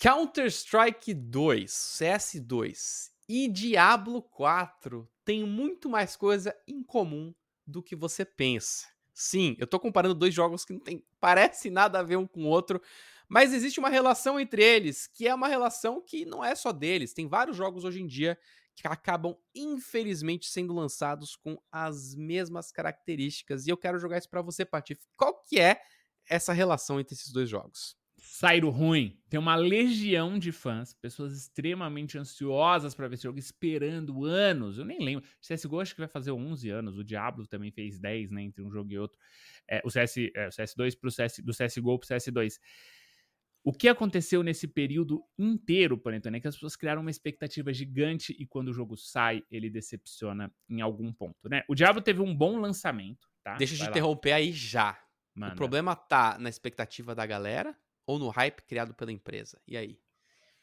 Counter-Strike 2, CS2 e Diablo 4 têm muito mais coisa em comum do que você pensa. Sim, eu tô comparando dois jogos que não tem, parece nada a ver um com o outro, mas existe uma relação entre eles, que é uma relação que não é só deles. Tem vários jogos hoje em dia que acabam, infelizmente, sendo lançados com as mesmas características. E eu quero jogar isso para você, Patife. Qual que é essa relação entre esses dois jogos? Sairo ruim. Tem uma legião de fãs, pessoas extremamente ansiosas para ver esse jogo, esperando anos. Eu nem lembro. O CSGO acho que vai fazer 11 anos. O Diablo também fez 10, né? Entre um jogo e outro. É, o, CS, é, o CS2 pro CS, do CSGO pro CS2. O que aconteceu nesse período inteiro, Panetone, é que as pessoas criaram uma expectativa gigante e quando o jogo sai, ele decepciona em algum ponto, né? O Diablo teve um bom lançamento, tá? Deixa eu te interromper aí já. Manda. O problema tá na expectativa da galera ou no hype criado pela empresa? E aí?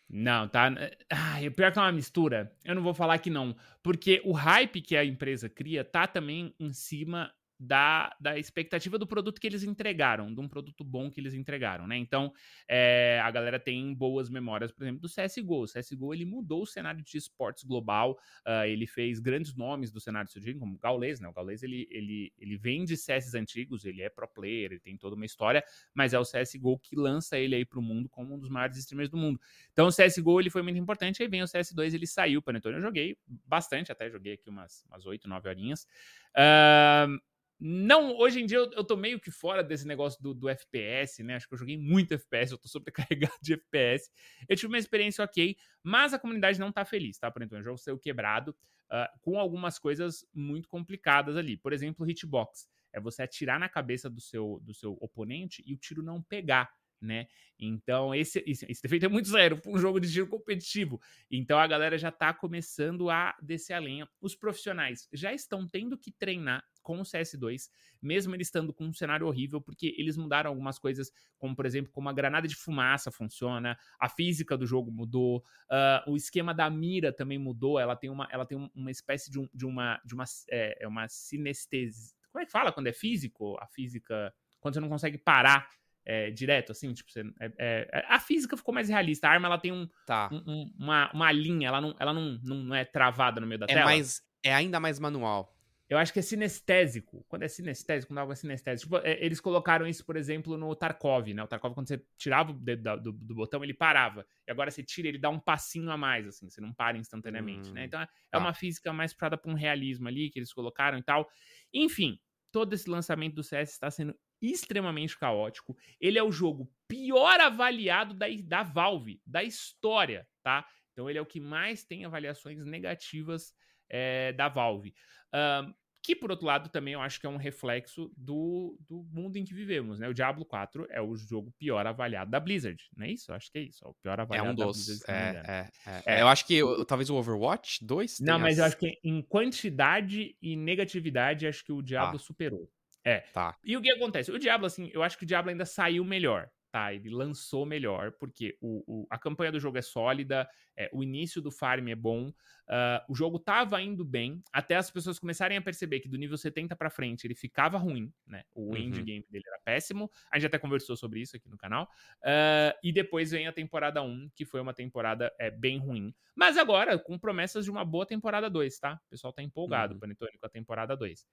Não, tá. Ah, pior que é uma mistura. Eu não vou falar que não. Porque o hype que a empresa cria tá também em cima da, da expectativa do produto que eles entregaram, de um produto bom que eles entregaram, né? Então, é, a galera tem boas memórias, por exemplo, do CSGO. O CSGO, ele mudou o cenário de esportes global, uh, ele fez grandes nomes do cenário de como o Gaules, né? O Gaules, ele, ele, ele vem de CS antigos, ele é pro player, ele tem toda uma história, mas é o CSGO que lança ele aí pro mundo como um dos maiores streamers do mundo. Então, o CSGO, ele foi muito importante, aí vem o CS2, ele saiu, Panetone, eu joguei bastante, até joguei aqui umas, umas 8, 9 horinhas. Uh, não, hoje em dia eu, eu tô meio que fora desse negócio do, do FPS, né? Acho que eu joguei muito FPS, eu tô sobrecarregado de FPS. Eu tive uma experiência ok, mas a comunidade não tá feliz, tá? Por exemplo, o jogo saiu quebrado, uh, com algumas coisas muito complicadas ali. Por exemplo, hitbox. É você atirar na cabeça do seu, do seu oponente e o tiro não pegar né? Então, esse, esse, esse defeito é muito zero para um jogo de tiro competitivo. Então, a galera já está começando a descer a lenha. Os profissionais já estão tendo que treinar com o CS2, mesmo ele estando com um cenário horrível, porque eles mudaram algumas coisas, como, por exemplo, como a granada de fumaça funciona, a física do jogo mudou, uh, o esquema da mira também mudou, ela tem uma, ela tem uma espécie de, um, de uma, de uma, é, é uma sinestesia. Como é que fala quando é físico? A física, quando você não consegue parar é, direto, assim, tipo, você, é, é, é, a física ficou mais realista. A arma ela tem um, tá. um, um uma, uma linha, ela, não, ela não, não é travada no meio da é tela. Mais, é ainda mais manual. Eu acho que é sinestésico. Quando é sinestésico, quando algo é sinestésico. Tipo, é, eles colocaram isso, por exemplo, no Tarkov, né? O Tarkov, quando você tirava o dedo do, do, botão, ele parava. E agora você tira, ele dá um passinho a mais, assim. Você não para instantaneamente, né? hum, né? Então é, tá. uma física mais puxada pra um realismo ali, que eles colocaram e tal. Enfim, todo esse lançamento do CS está sendo extremamente caótico. Ele é o jogo pior avaliado da, da Valve, da história, tá? Então ele é o que mais tem avaliações negativas é, da Valve. Um, que, por outro lado, também eu acho que é um reflexo do, do mundo em que vivemos, né? O Diablo 4 é o jogo pior avaliado da Blizzard, não é isso? Eu acho que é isso, é o pior avaliado é um dos, da Blizzard. É, é, é, é, Eu acho que talvez o Overwatch 2 Não, mas as... eu acho que em quantidade e negatividade, acho que o Diablo ah. superou. É. Tá. E o que acontece? O Diablo, assim, eu acho que o Diablo ainda saiu melhor, tá? Ele lançou melhor, porque o, o a campanha do jogo é sólida, é, o início do farm é bom, uh, o jogo tava indo bem, até as pessoas começarem a perceber que do nível 70 para frente ele ficava ruim, né? O uhum. endgame dele era péssimo, a gente até conversou sobre isso aqui no canal, uh, e depois vem a temporada 1, que foi uma temporada é, bem ruim, mas agora com promessas de uma boa temporada 2, tá? O pessoal tá empolgado, uhum. Panetone, com a temporada 2.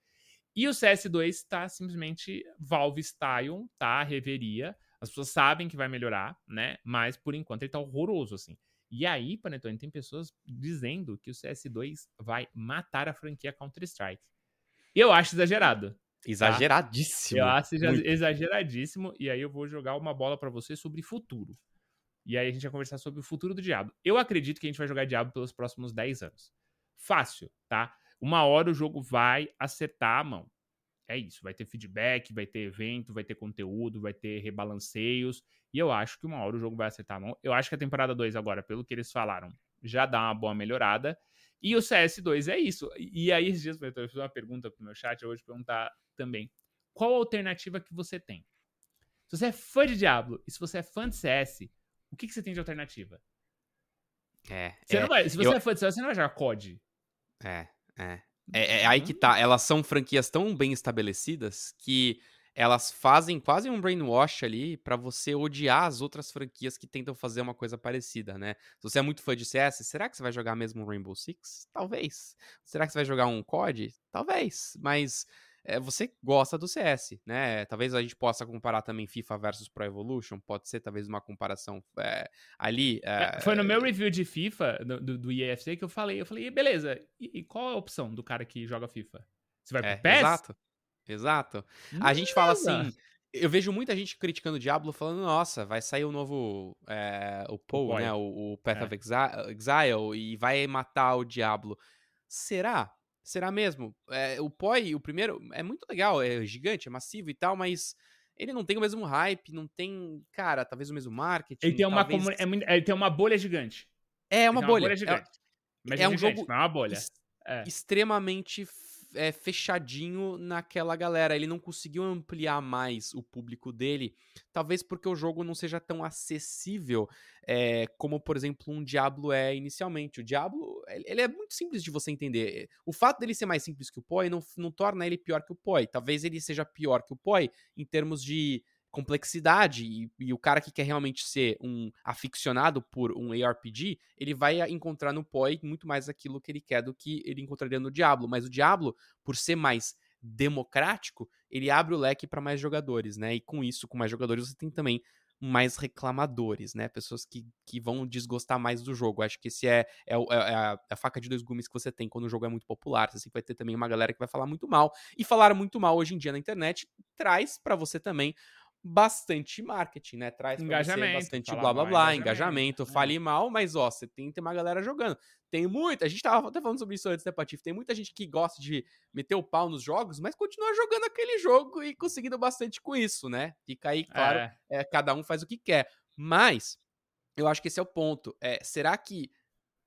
E o CS2 está simplesmente Valve Style, tá? Reveria. As pessoas sabem que vai melhorar, né? Mas por enquanto ele tá horroroso, assim. E aí, Panetone, tem pessoas dizendo que o CS2 vai matar a franquia Counter-Strike. Eu acho exagerado. Tá? Exageradíssimo. Tá? Eu acho muito. exageradíssimo. E aí eu vou jogar uma bola para você sobre futuro. E aí a gente vai conversar sobre o futuro do Diablo. Eu acredito que a gente vai jogar Diablo pelos próximos 10 anos. Fácil, tá? Uma hora o jogo vai acertar a mão. É isso, vai ter feedback, vai ter evento, vai ter conteúdo, vai ter rebalanceios. E eu acho que uma hora o jogo vai acertar a mão. Eu acho que a temporada 2 agora, pelo que eles falaram, já dá uma boa melhorada. E o CS2 é isso. E aí, esses dias, eu fiz uma pergunta pro meu chat, eu vou te perguntar também. Qual a alternativa que você tem? Se você é fã de Diablo e se você é fã de CS, o que, que você tem de alternativa? É. é vai, se você eu... é fã de CS, você não vai jogar COD. É. É. É, é aí que uhum. tá. Elas são franquias tão bem estabelecidas que elas fazem quase um brainwash ali para você odiar as outras franquias que tentam fazer uma coisa parecida, né? Se você é muito fã de CS, será que você vai jogar mesmo Rainbow Six? Talvez. Será que você vai jogar um COD? Talvez. Mas é, você gosta do CS, né? Talvez a gente possa comparar também FIFA versus Pro Evolution, pode ser talvez uma comparação é, ali. É, foi no meu review de FIFA, do, do EAFC, que eu falei, eu falei, beleza, e, e, qual a opção do cara que joga FIFA? Você vai pro PES? Exato. Exato. A gente fala assim. Eu vejo muita gente criticando o Diablo falando, nossa, vai sair o novo. É, o Poe, né? O, o Path é. of Exile, e vai matar o Diablo. Será? Será mesmo? É, o Poi, o primeiro, é muito legal, é gigante, é massivo e tal, mas ele não tem o mesmo hype, não tem, cara, talvez o mesmo marketing. Ele tem, uma, talvez... é, ele tem uma bolha gigante. É, uma bolha. Uma bolha gigante. É, é um gigante, jogo. Não é uma bolha. É. Extremamente é, fechadinho naquela galera. Ele não conseguiu ampliar mais o público dele, talvez porque o jogo não seja tão acessível é, como, por exemplo, um Diablo é inicialmente. O Diablo, ele é muito simples de você entender. O fato dele ser mais simples que o Poi não, não torna ele pior que o Poi. Talvez ele seja pior que o Poi em termos de complexidade e, e, o cara que quer realmente ser um aficionado por um ARPG, ele vai encontrar no PoE muito mais aquilo que ele quer do que ele encontraria no Diablo. Mas o Diablo, por ser mais democrático, ele abre o leque para mais jogadores, né? E com isso, com mais jogadores, você tem também mais reclamadores, né? Pessoas que, que vão desgostar mais do jogo. Acho que esse é, é, é, a, é, a, faca de dois gumes que você tem quando o jogo é muito popular. Você vai ter também uma galera que vai falar muito mal. E falar muito mal hoje em dia na internet traz para você também bastante marketing, né? Traz engajamento, bastante blá blá blá, engajamento, engajamento é. fale mal, mas ó, você tem que ter uma galera jogando. Tem muita, a gente tava até falando sobre isso antes, né, Patife? Tem muita gente que gosta de meter o pau nos jogos, mas continua jogando aquele jogo e conseguindo bastante com isso, né? Fica aí, claro, é. É, cada um faz o que quer. Mas, eu acho que esse é o ponto. É, será que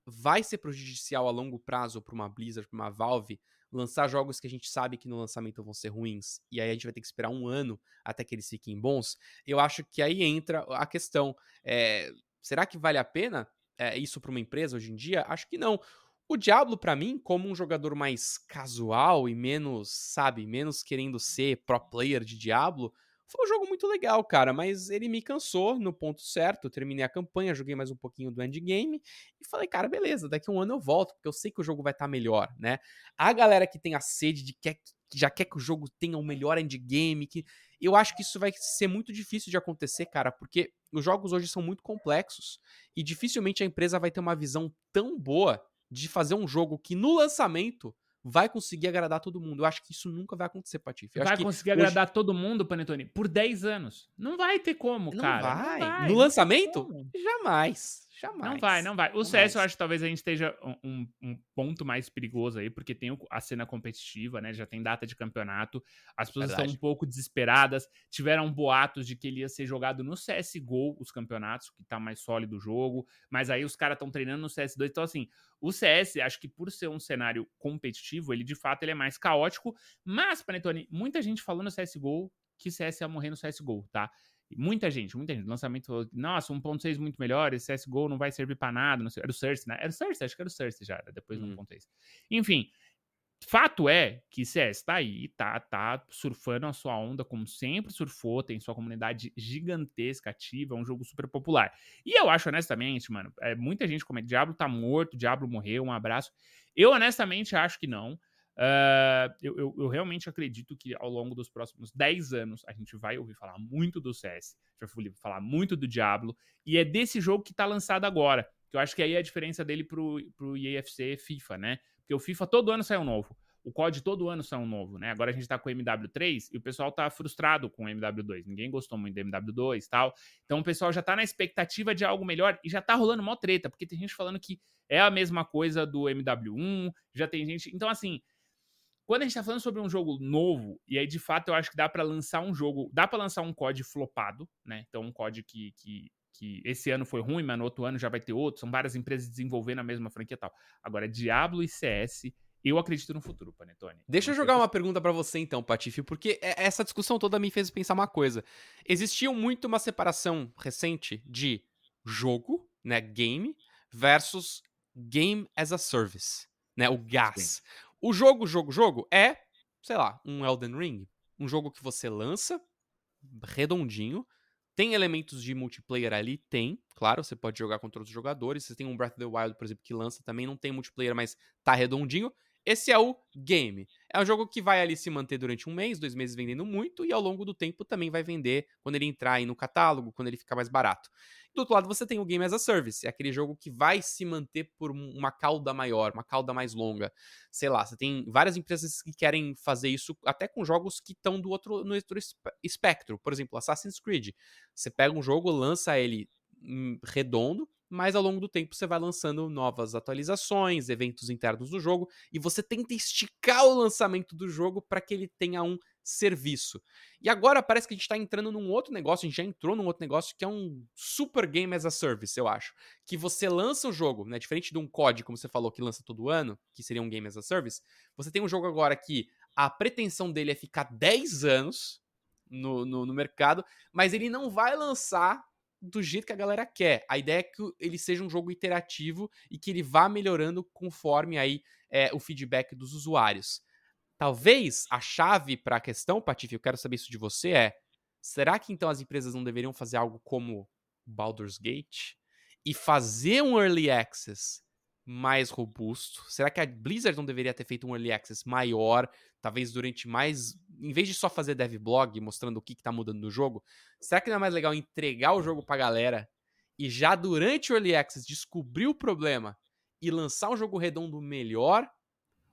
vai ser prejudicial a longo prazo para uma Blizzard, para uma Valve, lançar jogos que a gente sabe que no lançamento vão ser ruins, e aí a gente vai ter que esperar um ano até que eles fiquem bons, eu acho que aí entra a questão. É, será que vale a pena é, isso para uma empresa hoje em dia? Acho que não. O Diablo, para mim, como um jogador mais casual e menos, sabe, menos querendo ser pro player de Diablo, foi um jogo muito legal, cara, mas ele me cansou no ponto certo. Terminei a campanha, joguei mais um pouquinho do endgame e falei, cara, beleza, daqui a um ano eu volto, porque eu sei que o jogo vai estar tá melhor, né? A galera que tem a sede de que, que já quer que o jogo tenha o um melhor endgame, que eu acho que isso vai ser muito difícil de acontecer, cara, porque os jogos hoje são muito complexos e dificilmente a empresa vai ter uma visão tão boa de fazer um jogo que no lançamento vai conseguir agradar todo mundo. Eu acho que isso nunca vai acontecer, Patife. vai conseguir hoje... agradar todo mundo, Panetone, por 10 anos. Não vai ter como, não cara. Vai. Não vai. No lançamento? Jamais. Jamais. Não vai, não vai. O CS eu acho que talvez a gente esteja um, um, ponto mais perigoso aí, porque tem a cena competitiva, né? Já tem data de campeonato. As pessoas Verdade. estão um pouco desesperadas. Tiveram boatos de que ele ia ser jogado no CSGO, os campeonatos, que tá mais sólido o jogo. Mas aí os caras estão treinando no CS2. Então, assim, o CS, acho que por ser um cenário competitivo, ele de fato ele é mais caótico. Mas, Panetone, muita gente falou no CSGO que CS ia morrer no CSGO, tá? Muita gente, muita gente. Lançamento falou, nossa, 1.6 muito melhor, esse CSGO não vai servir para nada. Não sei. Era o Cersei, né? Era o Cersei, acho que era o Cersei já, depois do hum. 1.6. Enfim, fato é que CS tá aí, tá, tá surfando a sua onda como sempre surfou, tem sua comunidade gigantesca ativa, é um jogo super popular. E eu acho, honestamente, mano, é, muita gente comenta, Diablo tá morto, Diablo morreu, um abraço. Eu, honestamente, acho que não. Uh, eu, eu, eu, realmente acredito que ao longo dos próximos 10 anos a gente vai ouvir falar muito do CS, já vai ouvir falar muito do Diablo, e é desse jogo que tá lançado agora. Que eu acho que aí é a diferença dele pro, pro EAFC FIFA, né? Porque o FIFA todo ano sai um novo. O COD todo ano sai um novo, né? Agora a gente tá com o MW3 e o pessoal tá frustrado com o MW2. Ninguém gostou muito do MW2 e tal. Então o pessoal já tá na expectativa de algo melhor e já tá rolando mó treta, porque tem gente falando que é a mesma coisa do MW1, já tem gente. Então, assim, quando a gente tá falando sobre um jogo novo, e aí de fato eu acho que dá para lançar um jogo, dá para lançar um COD flopado, né? Então um COD que, que, que esse ano foi ruim, mas no outro ano já vai ter outro, são várias empresas desenvolvendo a mesma franquia e tal. Agora, Diablo e CS, eu acredito no futuro, Panetone. Deixa eu jogar uma pergunta para você então, Patife, porque essa discussão toda me fez pensar uma coisa. Existia muito uma separação recente de jogo, né, game, versus game as a service, né, o GAS. Sim. O jogo, jogo, jogo é, sei lá, um Elden Ring. um jogo que você lança, redondinho, tem elementos de multiplayer ali? Tem, claro, você pode jogar contra outros jogadores. Você tem um Breath of the Wild, por exemplo, que lança também, não tem multiplayer, mas tá redondinho. Esse é o game. É um jogo que vai ali se manter durante um mês, dois meses vendendo muito, e ao longo do tempo também vai vender quando ele entrar aí no catálogo, quando ele ficar mais barato. Do outro lado, você tem o Game as a Service, é aquele jogo que vai se manter por uma cauda maior, uma cauda mais longa. Sei lá, você tem várias empresas que querem fazer isso até com jogos que estão do outro no outro espectro. Por exemplo, Assassin's Creed. Você pega um jogo, lança ele hum, redondo, mas ao longo do tempo você vai lançando novas atualizações, eventos internos do jogo, e você tenta esticar o lançamento do jogo para que ele tenha um serviço. E agora parece que a gente está entrando num outro negócio, a gente já entrou num outro negócio que é um super game as a service, eu acho. Que você lança o jogo, né? Diferente de um COD, como você falou, que lança todo ano, que seria um game as a service, você tem um jogo agora que a pretensão dele é ficar 10 anos no, no, no mercado, mas ele não vai lançar do jeito que a galera quer. A ideia é que ele seja um jogo iterativo e que ele vá melhorando conforme aí é, o feedback dos usuários. Talvez a chave para a questão, Patife, eu quero saber isso de você, é: será que então as empresas não deveriam fazer algo como Baldur's Gate e fazer um early access mais robusto? Será que a Blizzard não deveria ter feito um early access maior, talvez durante mais, em vez de só fazer dev blog mostrando o que está mudando no jogo, será que não é mais legal entregar o jogo para a galera e já durante o early access descobrir o problema e lançar um jogo redondo melhor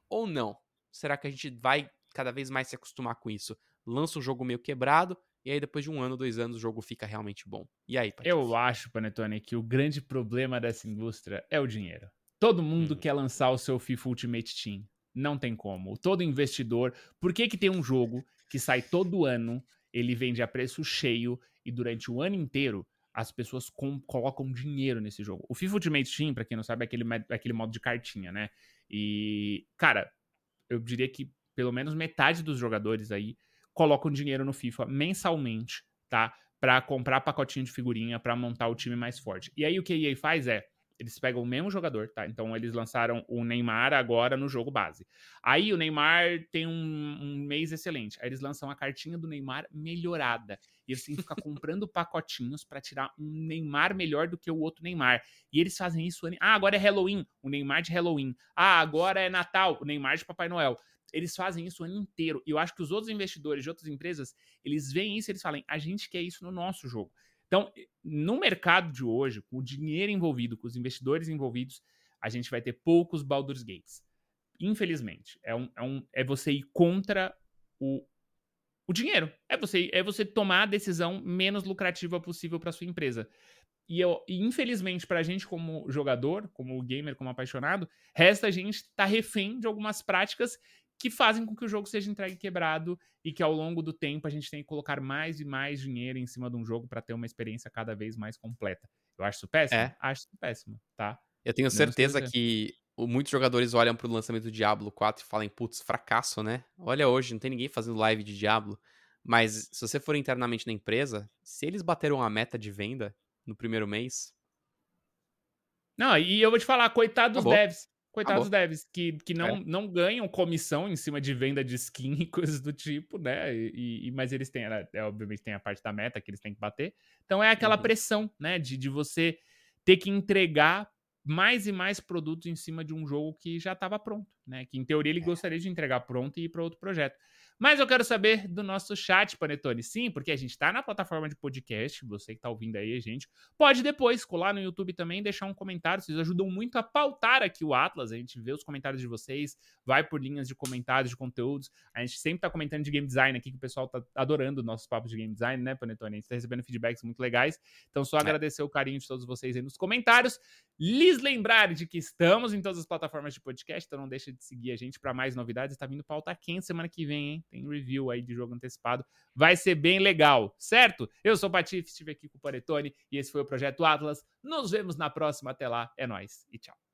ou não? será que a gente vai cada vez mais se acostumar com isso? Lança um jogo meio quebrado, e aí depois de um ano, dois anos, o jogo fica realmente bom. E aí, Patife? Eu acho, Panetone, que o grande problema dessa indústria é o dinheiro. Todo mundo hum. quer lançar o seu FIFA Ultimate Team. Não tem como. Todo investidor. Por que, que tem um jogo que sai todo ano, ele vende a preço cheio e durante o ano inteiro as pessoas com, colocam dinheiro nesse jogo? O FIFA Ultimate Team, pra quem não sabe, é aquele, é aquele modo de cartinha, né? E, cara, eu diria que pelo menos metade dos jogadores aí colocam dinheiro no FIFA mensalmente, tá? Para comprar pacotinho de figurinha, para montar o time mais forte. E aí o que a EA faz é, eles pegam o mesmo jogador, tá? Então eles lançaram o Neymar agora no jogo base. Aí o Neymar tem um, um mês excelente. Aí eles lançam a cartinha do Neymar melhorada. E eles têm que ficar comprando pacotinhos para tirar um Neymar melhor do que o outro Neymar. E eles fazem isso. Ah, agora é Halloween, o Neymar de Halloween. Ah, agora é Natal, o Neymar de Papai Noel. Eles fazem isso o ano inteiro. E eu acho que os outros investidores de outras empresas, eles veem isso e eles falam: a gente quer isso no nosso jogo. Então, no mercado de hoje, com o dinheiro envolvido, com os investidores envolvidos, a gente vai ter poucos Baldur's Gates. Infelizmente. É, um, é, um, é você ir contra o, o dinheiro. É você, é você tomar a decisão menos lucrativa possível para sua empresa. E, eu, e infelizmente, para a gente, como jogador, como gamer, como apaixonado, resta a gente estar tá refém de algumas práticas que fazem com que o jogo seja entregue quebrado e que ao longo do tempo a gente tenha que colocar mais e mais dinheiro em cima de um jogo para ter uma experiência cada vez mais completa. Eu acho isso péssimo? É. Acho isso péssimo, tá? Eu tenho certeza que muitos jogadores olham pro lançamento do Diablo 4 e falam, putz, fracasso, né? Olha hoje, não tem ninguém fazendo live de Diablo. Mas se você for internamente na empresa, se eles bateram a meta de venda no primeiro mês. Não, e eu vou te falar, coitado dos devs. Coitados Acabou. devs, que, que não, é. não ganham comissão em cima de venda de skin e coisas do tipo, né? E, e mas eles têm, é, obviamente, tem a parte da meta que eles têm que bater. Então é aquela uhum. pressão, né? De, de você ter que entregar mais e mais produtos em cima de um jogo que já estava pronto, né? Que em teoria ele é. gostaria de entregar pronto e ir para outro projeto. Mas eu quero saber do nosso chat, Panetone. Sim, porque a gente está na plataforma de podcast, você que está ouvindo aí a gente, pode depois colar no YouTube também e deixar um comentário. Vocês ajudam muito a pautar aqui o Atlas. A gente vê os comentários de vocês, vai por linhas de comentários, de conteúdos. A gente sempre está comentando de game design aqui, que o pessoal está adorando nossos papos de game design, né, Panetone? A gente está recebendo feedbacks muito legais. Então, só é. agradecer o carinho de todos vocês aí nos comentários. Lhes lembrar de que estamos em todas as plataformas de podcast, então não deixa de seguir a gente para mais novidades. Está vindo pauta quente semana que vem, hein? Tem review aí de jogo antecipado. Vai ser bem legal, certo? Eu sou o Patife, estive aqui com o Paretone e esse foi o Projeto Atlas. Nos vemos na próxima. Até lá. É nóis e tchau.